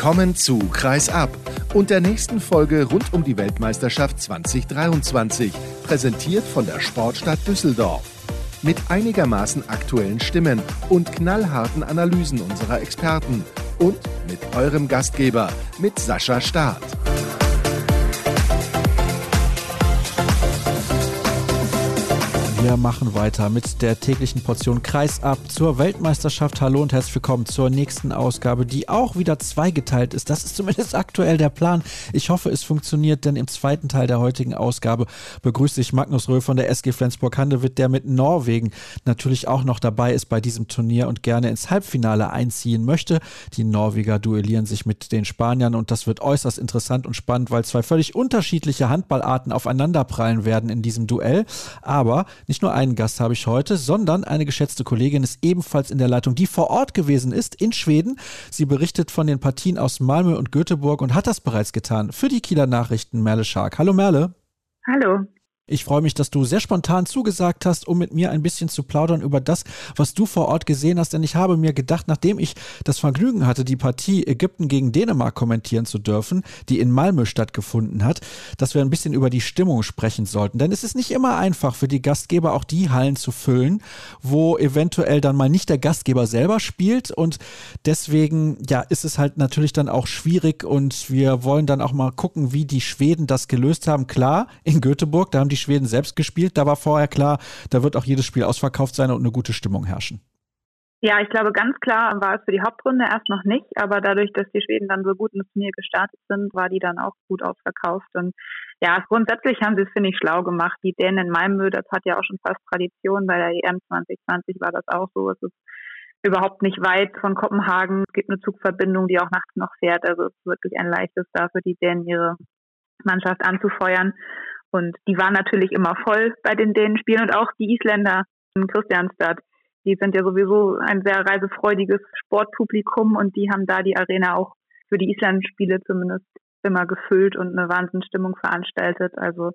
Willkommen zu Kreis ab und der nächsten Folge rund um die Weltmeisterschaft 2023, präsentiert von der Sportstadt Düsseldorf. Mit einigermaßen aktuellen Stimmen und knallharten Analysen unserer Experten und mit eurem Gastgeber, mit Sascha Staat. Wir machen weiter mit der täglichen Portion Kreisab zur Weltmeisterschaft. Hallo und herzlich willkommen zur nächsten Ausgabe, die auch wieder zweigeteilt ist. Das ist zumindest aktuell der Plan. Ich hoffe, es funktioniert, denn im zweiten Teil der heutigen Ausgabe begrüße ich Magnus Röhl von der SG Flensburg-Handewitt, der mit Norwegen natürlich auch noch dabei ist bei diesem Turnier und gerne ins Halbfinale einziehen möchte. Die Norweger duellieren sich mit den Spaniern und das wird äußerst interessant und spannend, weil zwei völlig unterschiedliche Handballarten aufeinanderprallen werden in diesem Duell. Aber nicht nur einen Gast habe ich heute, sondern eine geschätzte Kollegin ist ebenfalls in der Leitung, die vor Ort gewesen ist in Schweden. Sie berichtet von den Partien aus Malmö und Göteborg und hat das bereits getan für die Kieler Nachrichten Merle Schark. Hallo Merle. Hallo. Ich freue mich, dass du sehr spontan zugesagt hast, um mit mir ein bisschen zu plaudern über das, was du vor Ort gesehen hast. Denn ich habe mir gedacht, nachdem ich das Vergnügen hatte, die Partie Ägypten gegen Dänemark kommentieren zu dürfen, die in Malmö stattgefunden hat, dass wir ein bisschen über die Stimmung sprechen sollten. Denn es ist nicht immer einfach für die Gastgeber auch die Hallen zu füllen, wo eventuell dann mal nicht der Gastgeber selber spielt. Und deswegen, ja, ist es halt natürlich dann auch schwierig und wir wollen dann auch mal gucken, wie die Schweden das gelöst haben. Klar, in Göteborg, da haben die Schweden selbst gespielt. Da war vorher klar, da wird auch jedes Spiel ausverkauft sein und eine gute Stimmung herrschen. Ja, ich glaube, ganz klar war es für die Hauptrunde erst noch nicht, aber dadurch, dass die Schweden dann so gut ins Turnier gestartet sind, war die dann auch gut ausverkauft. Und ja, grundsätzlich haben sie es, finde ich, schlau gemacht. Die Dänen in Malmö, das hat ja auch schon fast Tradition. Bei der EM 2020 war das auch so. Es ist überhaupt nicht weit von Kopenhagen. Es gibt eine Zugverbindung, die auch nachts noch fährt. Also es ist wirklich ein leichtes da für die Dänen, ihre Mannschaft anzufeuern. Und die waren natürlich immer voll bei den Dänen Spielen und auch die Isländer in Christianstadt. Die sind ja sowieso ein sehr reisefreudiges Sportpublikum und die haben da die Arena auch für die Island-Spiele zumindest immer gefüllt und eine Wahnsinnsstimmung veranstaltet. Also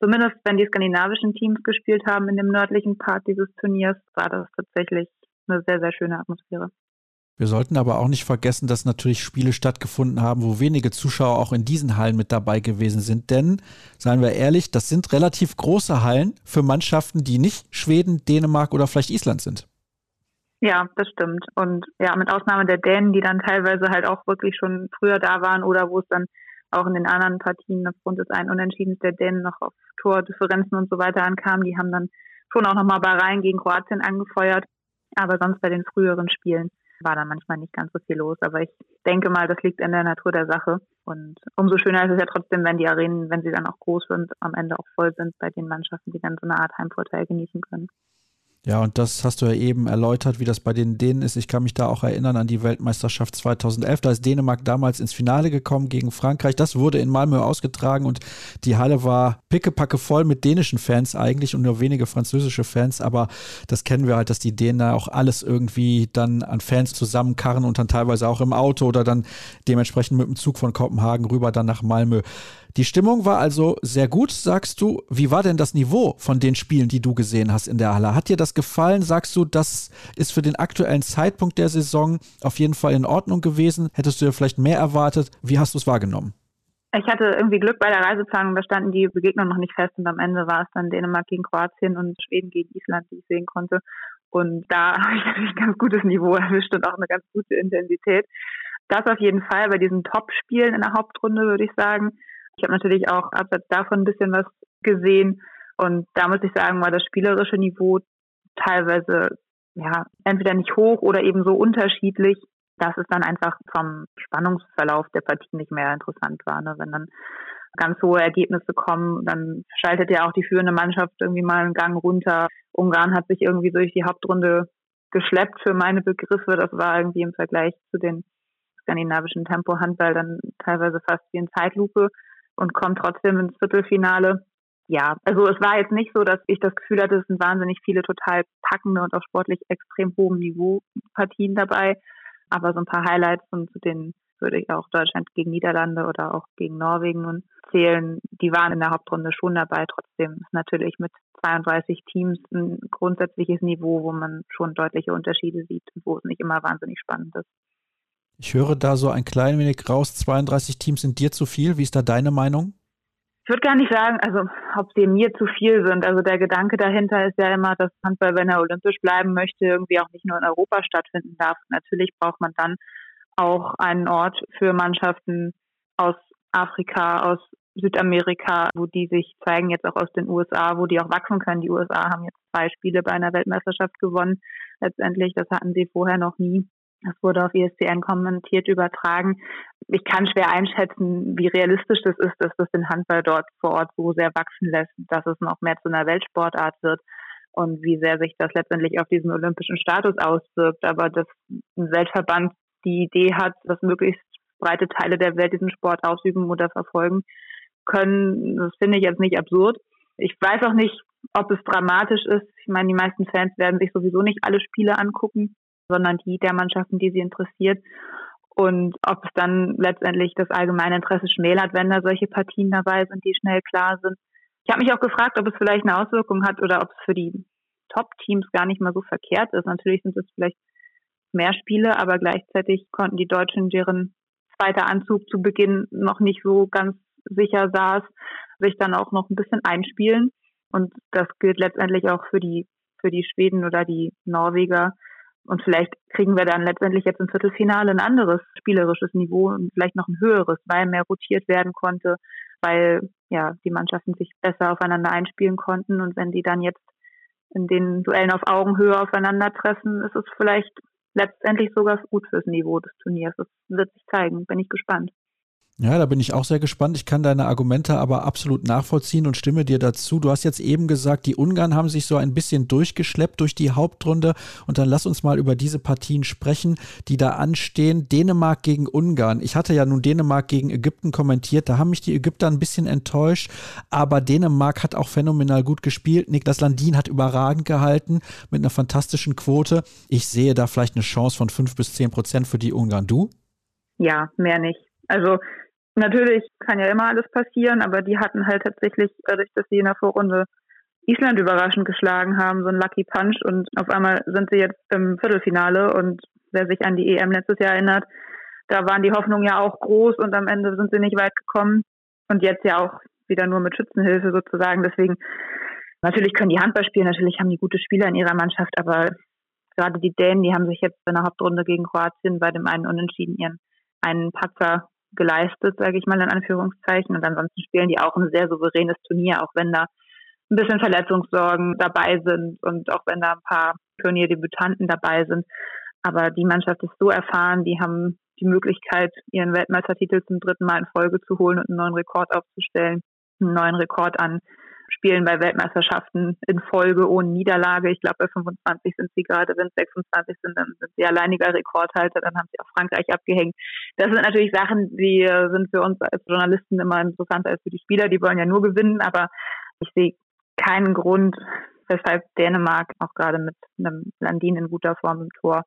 zumindest wenn die skandinavischen Teams gespielt haben in dem nördlichen Part dieses Turniers, war das tatsächlich eine sehr, sehr schöne Atmosphäre. Wir sollten aber auch nicht vergessen, dass natürlich Spiele stattgefunden haben, wo wenige Zuschauer auch in diesen Hallen mit dabei gewesen sind. Denn, seien wir ehrlich, das sind relativ große Hallen für Mannschaften, die nicht Schweden, Dänemark oder vielleicht Island sind. Ja, das stimmt. Und ja, mit Ausnahme der Dänen, die dann teilweise halt auch wirklich schon früher da waren oder wo es dann auch in den anderen Partien aufgrund des einen Unentschiedens der Dänen noch auf Tordifferenzen und so weiter ankam, die haben dann schon auch nochmal Bahrain gegen Kroatien angefeuert. Aber sonst bei den früheren Spielen war dann manchmal nicht ganz so viel los. Aber ich denke mal, das liegt in der Natur der Sache. Und umso schöner ist es ja trotzdem, wenn die Arenen, wenn sie dann auch groß sind, am Ende auch voll sind bei den Mannschaften, die dann so eine Art Heimvorteil genießen können. Ja, und das hast du ja eben erläutert, wie das bei den Dänen ist. Ich kann mich da auch erinnern an die Weltmeisterschaft 2011. Da ist Dänemark damals ins Finale gekommen gegen Frankreich. Das wurde in Malmö ausgetragen und die Halle war pickepacke voll mit dänischen Fans eigentlich und nur wenige französische Fans. Aber das kennen wir halt, dass die Dänen da auch alles irgendwie dann an Fans zusammenkarren und dann teilweise auch im Auto oder dann dementsprechend mit dem Zug von Kopenhagen rüber dann nach Malmö. Die Stimmung war also sehr gut, sagst du. Wie war denn das Niveau von den Spielen, die du gesehen hast in der Halle? Hat dir das gefallen? Sagst du, das ist für den aktuellen Zeitpunkt der Saison auf jeden Fall in Ordnung gewesen? Hättest du dir vielleicht mehr erwartet? Wie hast du es wahrgenommen? Ich hatte irgendwie Glück bei der Reiseplanung, da standen die Begegnungen noch nicht fest und am Ende war es dann Dänemark gegen Kroatien und Schweden gegen Island, die ich sehen konnte. Und da habe ich natürlich ein ganz gutes Niveau erwischt und auch eine ganz gute Intensität. Das auf jeden Fall bei diesen Top-Spielen in der Hauptrunde, würde ich sagen. Ich habe natürlich auch abseits davon ein bisschen was gesehen und da muss ich sagen, war das spielerische Niveau teilweise ja entweder nicht hoch oder eben so unterschiedlich, dass es dann einfach vom Spannungsverlauf der Partie nicht mehr interessant war. Ne? Wenn dann ganz hohe Ergebnisse kommen, dann schaltet ja auch die führende Mannschaft irgendwie mal einen Gang runter. Ungarn hat sich irgendwie durch die Hauptrunde geschleppt für meine Begriffe. Das war irgendwie im Vergleich zu den skandinavischen Tempo-Handball dann teilweise fast wie in Zeitlupe und kommt trotzdem ins Viertelfinale. Ja, also es war jetzt nicht so, dass ich das Gefühl hatte, es sind wahnsinnig viele total packende und auf sportlich extrem hohem Niveau Partien dabei. Aber so ein paar Highlights und zu denen würde ich auch Deutschland gegen Niederlande oder auch gegen Norwegen nun zählen. Die waren in der Hauptrunde schon dabei. Trotzdem ist natürlich mit 32 Teams ein grundsätzliches Niveau, wo man schon deutliche Unterschiede sieht und wo es nicht immer wahnsinnig spannend ist. Ich höre da so ein klein wenig raus, 32 Teams sind dir zu viel. Wie ist da deine Meinung? Ich würde gar nicht sagen, also ob sie mir zu viel sind. Also der Gedanke dahinter ist ja immer, dass Handball, wenn er olympisch bleiben möchte, irgendwie auch nicht nur in Europa stattfinden darf. Natürlich braucht man dann auch einen Ort für Mannschaften aus Afrika, aus Südamerika, wo die sich zeigen, jetzt auch aus den USA, wo die auch wachsen können. Die USA haben jetzt zwei Spiele bei einer Weltmeisterschaft gewonnen. Letztendlich, das hatten sie vorher noch nie. Das wurde auf ESPN kommentiert, übertragen. Ich kann schwer einschätzen, wie realistisch das ist, dass das den Handball dort vor Ort so sehr wachsen lässt, dass es noch mehr zu einer Weltsportart wird und wie sehr sich das letztendlich auf diesen olympischen Status auswirkt. Aber dass ein Weltverband die Idee hat, dass möglichst breite Teile der Welt diesen Sport ausüben oder verfolgen können, das finde ich jetzt nicht absurd. Ich weiß auch nicht, ob es dramatisch ist. Ich meine, die meisten Fans werden sich sowieso nicht alle Spiele angucken sondern die der Mannschaften, die sie interessiert. Und ob es dann letztendlich das allgemeine Interesse schmälert, wenn da solche Partien dabei sind, die schnell klar sind. Ich habe mich auch gefragt, ob es vielleicht eine Auswirkung hat oder ob es für die Top-Teams gar nicht mal so verkehrt ist. Natürlich sind es vielleicht mehr Spiele, aber gleichzeitig konnten die Deutschen, deren zweiter Anzug zu Beginn noch nicht so ganz sicher saß, sich dann auch noch ein bisschen einspielen. Und das gilt letztendlich auch für die, für die Schweden oder die Norweger, und vielleicht kriegen wir dann letztendlich jetzt im Viertelfinale ein anderes spielerisches Niveau und vielleicht noch ein höheres, weil mehr rotiert werden konnte, weil ja die Mannschaften sich besser aufeinander einspielen konnten. Und wenn die dann jetzt in den Duellen auf Augenhöhe aufeinandertreffen, ist es vielleicht letztendlich sogar gut fürs Niveau des Turniers. Das wird sich zeigen. Bin ich gespannt. Ja, da bin ich auch sehr gespannt. Ich kann deine Argumente aber absolut nachvollziehen und stimme dir dazu. Du hast jetzt eben gesagt, die Ungarn haben sich so ein bisschen durchgeschleppt durch die Hauptrunde. Und dann lass uns mal über diese Partien sprechen, die da anstehen. Dänemark gegen Ungarn. Ich hatte ja nun Dänemark gegen Ägypten kommentiert. Da haben mich die Ägypter ein bisschen enttäuscht. Aber Dänemark hat auch phänomenal gut gespielt. Niklas Landin hat überragend gehalten mit einer fantastischen Quote. Ich sehe da vielleicht eine Chance von fünf bis zehn Prozent für die Ungarn. Du? Ja, mehr nicht. Also Natürlich kann ja immer alles passieren, aber die hatten halt tatsächlich, dadurch, dass sie in der Vorrunde Island überraschend geschlagen haben, so ein Lucky Punch und auf einmal sind sie jetzt im Viertelfinale und wer sich an die EM letztes Jahr erinnert, da waren die Hoffnungen ja auch groß und am Ende sind sie nicht weit gekommen und jetzt ja auch wieder nur mit Schützenhilfe sozusagen. Deswegen, natürlich können die Handball spielen, natürlich haben die gute Spieler in ihrer Mannschaft, aber gerade die Dänen, die haben sich jetzt in der Hauptrunde gegen Kroatien bei dem einen Unentschieden ihren einen Patzer geleistet, sage ich mal in Anführungszeichen. Und ansonsten spielen die auch ein sehr souveränes Turnier, auch wenn da ein bisschen Verletzungssorgen dabei sind und auch wenn da ein paar Turnierdebütanten dabei sind. Aber die Mannschaft ist so erfahren, die haben die Möglichkeit, ihren Weltmeistertitel zum dritten Mal in Folge zu holen und einen neuen Rekord aufzustellen. Einen neuen Rekord an Spielen bei Weltmeisterschaften in Folge ohne Niederlage. Ich glaube, bei 25 sind sie gerade, wenn es 26 sind, dann sind sie alleiniger Rekordhalter, dann haben sie auch Frankreich abgehängt. Das sind natürlich Sachen, die äh, sind für uns als Journalisten immer interessanter als für die Spieler, die wollen ja nur gewinnen, aber ich sehe keinen Grund, weshalb Dänemark auch gerade mit einem Landin in guter Form im Tor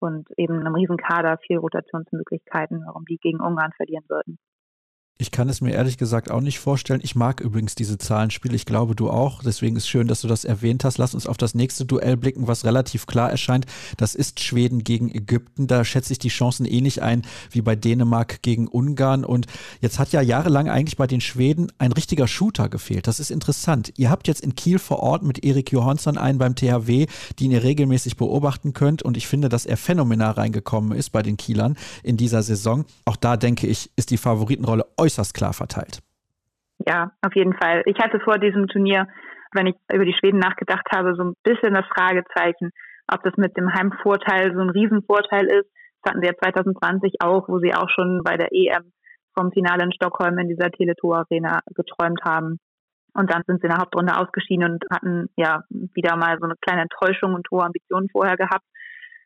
und eben einem Riesenkader, viel Rotationsmöglichkeiten, warum die gegen Ungarn verlieren würden. Ich kann es mir ehrlich gesagt auch nicht vorstellen. Ich mag übrigens diese Zahlenspiele. Ich glaube, du auch. Deswegen ist schön, dass du das erwähnt hast. Lass uns auf das nächste Duell blicken, was relativ klar erscheint. Das ist Schweden gegen Ägypten. Da schätze ich die Chancen ähnlich ein wie bei Dänemark gegen Ungarn. Und jetzt hat ja jahrelang eigentlich bei den Schweden ein richtiger Shooter gefehlt. Das ist interessant. Ihr habt jetzt in Kiel vor Ort mit Erik Johansson einen beim THW, den ihr regelmäßig beobachten könnt. Und ich finde, dass er phänomenal reingekommen ist bei den Kielern in dieser Saison. Auch da denke ich, ist die Favoritenrolle äußerst klar verteilt. Ja, auf jeden Fall. Ich hatte vor diesem Turnier, wenn ich über die Schweden nachgedacht habe, so ein bisschen das Fragezeichen, ob das mit dem Heimvorteil so ein Riesenvorteil ist. Das hatten sie ja 2020 auch, wo sie auch schon bei der EM vom Finale in Stockholm in dieser Teletor Arena geträumt haben. Und dann sind sie in der Hauptrunde ausgeschieden und hatten ja wieder mal so eine kleine Enttäuschung und hohe Ambitionen vorher gehabt.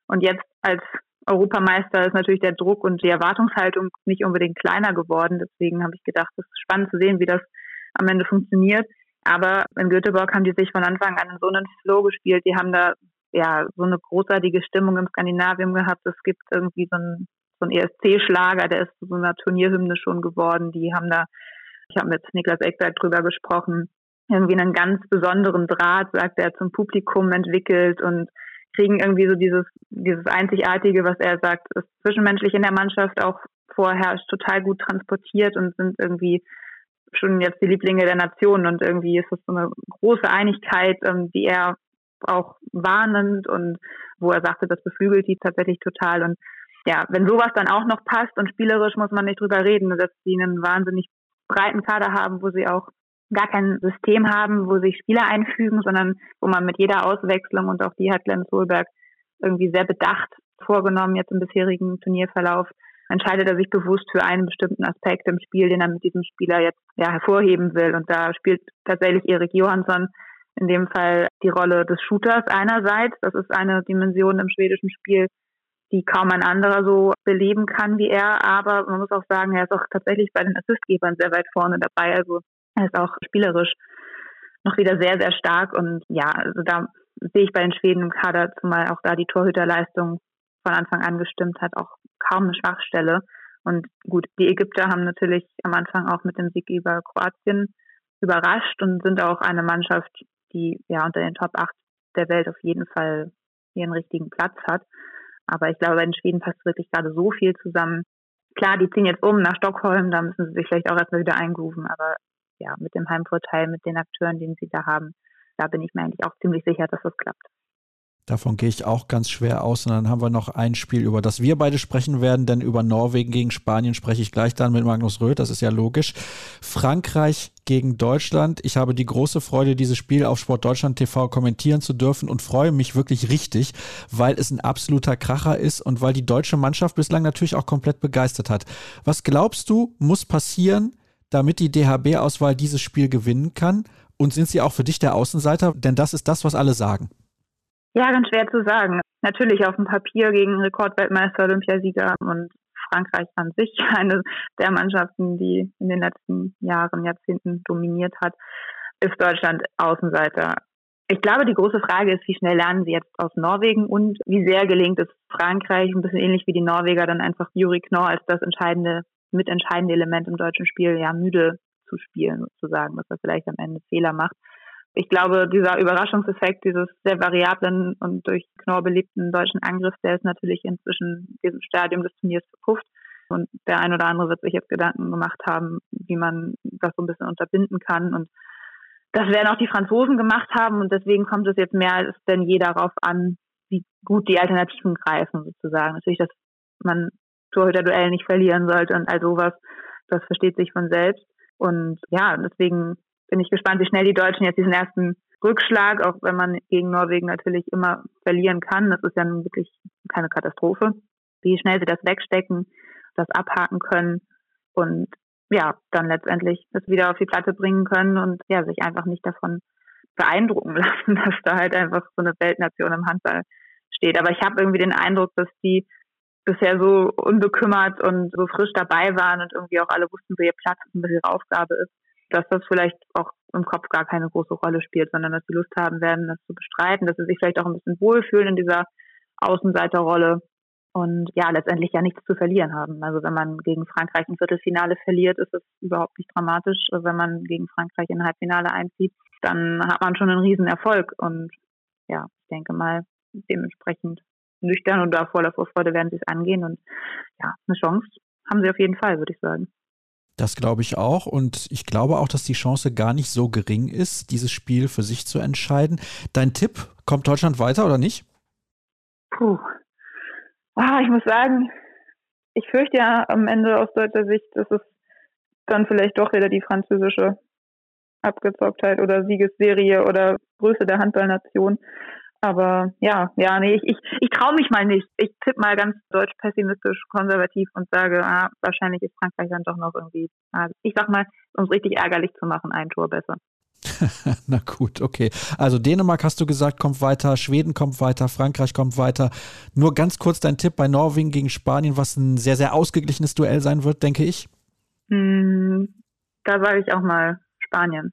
Und jetzt als Europameister ist natürlich der Druck und die Erwartungshaltung nicht unbedingt kleiner geworden. Deswegen habe ich gedacht, es ist spannend zu sehen, wie das am Ende funktioniert. Aber in Göteborg haben die sich von Anfang an in so einen Flow gespielt. Die haben da ja so eine großartige Stimmung im Skandinavium gehabt. Es gibt irgendwie so einen, so einen ESC-Schlager, der ist zu so einer Turnierhymne schon geworden. Die haben da, ich habe mit Niklas Eckberg drüber gesprochen, irgendwie einen ganz besonderen Draht, sagt er, zum Publikum entwickelt und kriegen irgendwie so dieses, dieses Einzigartige, was er sagt, ist zwischenmenschlich in der Mannschaft auch vorherrscht, total gut transportiert und sind irgendwie schon jetzt die Lieblinge der Nation. Und irgendwie ist das so eine große Einigkeit, ähm, die er auch wahrnimmt und wo er sagte, das beflügelt die tatsächlich total. Und ja, wenn sowas dann auch noch passt und spielerisch muss man nicht drüber reden, dass sie einen wahnsinnig breiten Kader haben, wo sie auch gar kein System haben, wo sich Spieler einfügen, sondern wo man mit jeder Auswechslung und auch die hat Glenn Solberg irgendwie sehr bedacht vorgenommen jetzt im bisherigen Turnierverlauf, entscheidet er sich bewusst für einen bestimmten Aspekt im Spiel, den er mit diesem Spieler jetzt ja, hervorheben will. Und da spielt tatsächlich Erik Johansson in dem Fall die Rolle des Shooters einerseits. Das ist eine Dimension im schwedischen Spiel, die kaum ein anderer so beleben kann wie er. Aber man muss auch sagen, er ist auch tatsächlich bei den Assistgebern sehr weit vorne dabei. Also er ist auch spielerisch noch wieder sehr, sehr stark. Und ja, also da sehe ich bei den Schweden im Kader, zumal auch da die Torhüterleistung von Anfang an gestimmt hat, auch kaum eine Schwachstelle. Und gut, die Ägypter haben natürlich am Anfang auch mit dem Sieg über Kroatien überrascht und sind auch eine Mannschaft, die ja unter den Top 8 der Welt auf jeden Fall ihren richtigen Platz hat. Aber ich glaube, bei den Schweden passt wirklich gerade so viel zusammen. Klar, die ziehen jetzt um nach Stockholm, da müssen sie sich vielleicht auch erstmal wieder eingrooven, aber ja, mit dem Heimvorteil, mit den Akteuren, den sie da haben, da bin ich mir eigentlich auch ziemlich sicher, dass das klappt. Davon gehe ich auch ganz schwer aus. Und dann haben wir noch ein Spiel, über das wir beide sprechen werden, denn über Norwegen gegen Spanien spreche ich gleich dann mit Magnus Röth, das ist ja logisch. Frankreich gegen Deutschland. Ich habe die große Freude, dieses Spiel auf Sport Deutschland TV kommentieren zu dürfen und freue mich wirklich richtig, weil es ein absoluter Kracher ist und weil die deutsche Mannschaft bislang natürlich auch komplett begeistert hat. Was glaubst du, muss passieren, damit die DHB-Auswahl dieses Spiel gewinnen kann? Und sind sie auch für dich der Außenseiter? Denn das ist das, was alle sagen. Ja, ganz schwer zu sagen. Natürlich auf dem Papier gegen Rekordweltmeister, Olympiasieger und Frankreich an sich, eine der Mannschaften, die in den letzten Jahren, Jahrzehnten dominiert hat, ist Deutschland Außenseiter. Ich glaube, die große Frage ist, wie schnell lernen sie jetzt aus Norwegen und wie sehr gelingt es Frankreich, ein bisschen ähnlich wie die Norweger, dann einfach Juri Knorr als das entscheidende, mitentscheidende Element im deutschen Spiel ja müde zu spielen, sozusagen, dass er vielleicht am Ende Fehler macht ich glaube, dieser Überraschungseffekt dieses sehr variablen und durch Knorr belebten deutschen Angriffs, der ist natürlich inzwischen diesem Stadium des Turniers verpufft. Und der ein oder andere wird sich jetzt Gedanken gemacht haben, wie man das so ein bisschen unterbinden kann. Und das werden auch die Franzosen gemacht haben. Und deswegen kommt es jetzt mehr als denn je darauf an, wie gut die Alternativen greifen, sozusagen. Natürlich, dass man Torhüter-Duell nicht verlieren sollte und all sowas. Das versteht sich von selbst. Und ja, deswegen bin ich gespannt, wie schnell die Deutschen jetzt diesen ersten Rückschlag, auch wenn man gegen Norwegen natürlich immer verlieren kann, das ist ja nun wirklich keine Katastrophe, wie schnell sie das wegstecken, das abhaken können und ja, dann letztendlich das wieder auf die Platte bringen können und ja, sich einfach nicht davon beeindrucken lassen, dass da halt einfach so eine Weltnation im Handball steht. Aber ich habe irgendwie den Eindruck, dass die bisher so unbekümmert und so frisch dabei waren und irgendwie auch alle wussten, wo ihr Platz und was ihre Aufgabe ist, dass das vielleicht auch im Kopf gar keine große Rolle spielt, sondern dass sie Lust haben werden, das zu bestreiten, dass sie sich vielleicht auch ein bisschen wohlfühlen in dieser Außenseiterrolle und ja, letztendlich ja nichts zu verlieren haben. Also wenn man gegen Frankreich ein Viertelfinale verliert, ist es überhaupt nicht dramatisch. Also wenn man gegen Frankreich in ein Halbfinale einzieht, dann hat man schon einen riesen Erfolg und ja, ich denke mal, dementsprechend nüchtern und da voller Vorfreude werden sie es angehen und ja, eine Chance haben sie auf jeden Fall, würde ich sagen. Das glaube ich auch. Und ich glaube auch, dass die Chance gar nicht so gering ist, dieses Spiel für sich zu entscheiden. Dein Tipp, kommt Deutschland weiter oder nicht? Puh. Ah, ich muss sagen, ich fürchte ja am Ende aus deutscher Sicht, dass es dann vielleicht doch wieder die französische Abgezocktheit oder Siegesserie oder Größe der Handballnation aber ja, ja, nee, ich, ich, ich traue mich mal nicht. Ich tippe mal ganz deutsch pessimistisch konservativ und sage, ah, wahrscheinlich ist Frankreich dann doch noch irgendwie, ah, ich sag mal, um es richtig ärgerlich zu machen, ein Tor besser. Na gut, okay. Also Dänemark hast du gesagt, kommt weiter, Schweden kommt weiter, Frankreich kommt weiter. Nur ganz kurz dein Tipp bei Norwegen gegen Spanien, was ein sehr, sehr ausgeglichenes Duell sein wird, denke ich. Hm, da sage ich auch mal Spanien.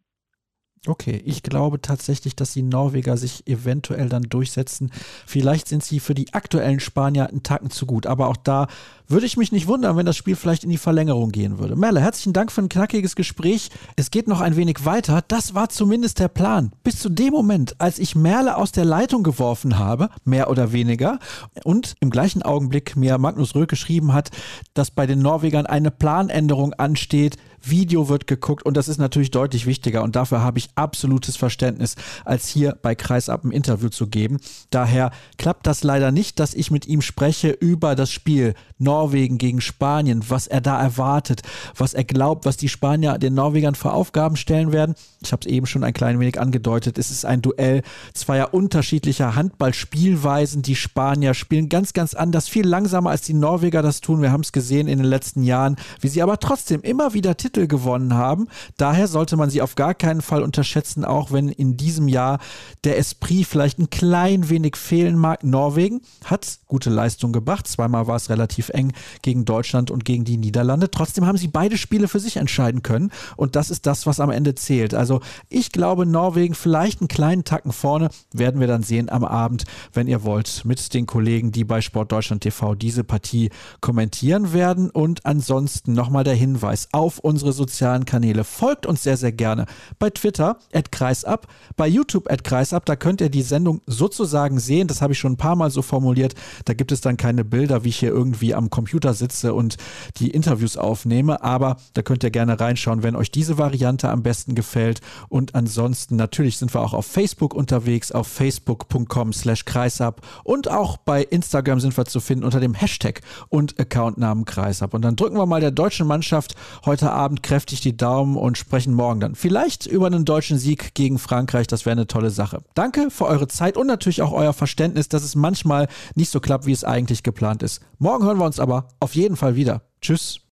Okay, ich glaube tatsächlich, dass die Norweger sich eventuell dann durchsetzen. Vielleicht sind sie für die aktuellen Spanier einen Tacken zu gut, aber auch da würde ich mich nicht wundern, wenn das Spiel vielleicht in die Verlängerung gehen würde. Merle, herzlichen Dank für ein knackiges Gespräch. Es geht noch ein wenig weiter. Das war zumindest der Plan. Bis zu dem Moment, als ich Merle aus der Leitung geworfen habe, mehr oder weniger, und im gleichen Augenblick mir Magnus Röhl geschrieben hat, dass bei den Norwegern eine Planänderung ansteht. Video wird geguckt und das ist natürlich deutlich wichtiger und dafür habe ich absolutes Verständnis, als hier bei Kreisab ein Interview zu geben. Daher klappt das leider nicht, dass ich mit ihm spreche über das Spiel Norwegen gegen Spanien, was er da erwartet, was er glaubt, was die Spanier den Norwegern für Aufgaben stellen werden. Ich habe es eben schon ein klein wenig angedeutet. Es ist ein Duell zweier unterschiedlicher Handballspielweisen. Die Spanier spielen ganz, ganz anders, viel langsamer als die Norweger das tun. Wir haben es gesehen in den letzten Jahren, wie sie aber trotzdem immer wieder Titel gewonnen haben. Daher sollte man sie auf gar keinen Fall unterschätzen, auch wenn in diesem Jahr der Esprit vielleicht ein klein wenig fehlen mag. Norwegen hat gute Leistung gebracht. Zweimal war es relativ eng gegen Deutschland und gegen die Niederlande. Trotzdem haben sie beide Spiele für sich entscheiden können. Und das ist das, was am Ende zählt. Also ich glaube, Norwegen vielleicht einen kleinen Tacken vorne. Werden wir dann sehen am Abend, wenn ihr wollt, mit den Kollegen, die bei Sport Deutschland TV diese Partie kommentieren werden. Und ansonsten nochmal der Hinweis auf unsere sozialen Kanäle. Folgt uns sehr, sehr gerne bei Twitter, at Kreisab, bei YouTube, at Kreisab. Da könnt ihr die Sendung sozusagen sehen. Das habe ich schon ein paar Mal so formuliert. Da gibt es dann keine Bilder, wie ich hier irgendwie am Computer sitze und die Interviews aufnehme. Aber da könnt ihr gerne reinschauen, wenn euch diese Variante am besten gefällt. Und ansonsten natürlich sind wir auch auf Facebook unterwegs, auf facebook.com slash kreisab und auch bei Instagram sind wir zu finden unter dem Hashtag und Accountnamen kreisab. Und dann drücken wir mal der deutschen Mannschaft heute Abend kräftig die Daumen und sprechen morgen dann vielleicht über einen deutschen Sieg gegen Frankreich. Das wäre eine tolle Sache. Danke für eure Zeit und natürlich auch euer Verständnis, dass es manchmal nicht so klappt, wie es eigentlich geplant ist. Morgen hören wir uns aber auf jeden Fall wieder. Tschüss.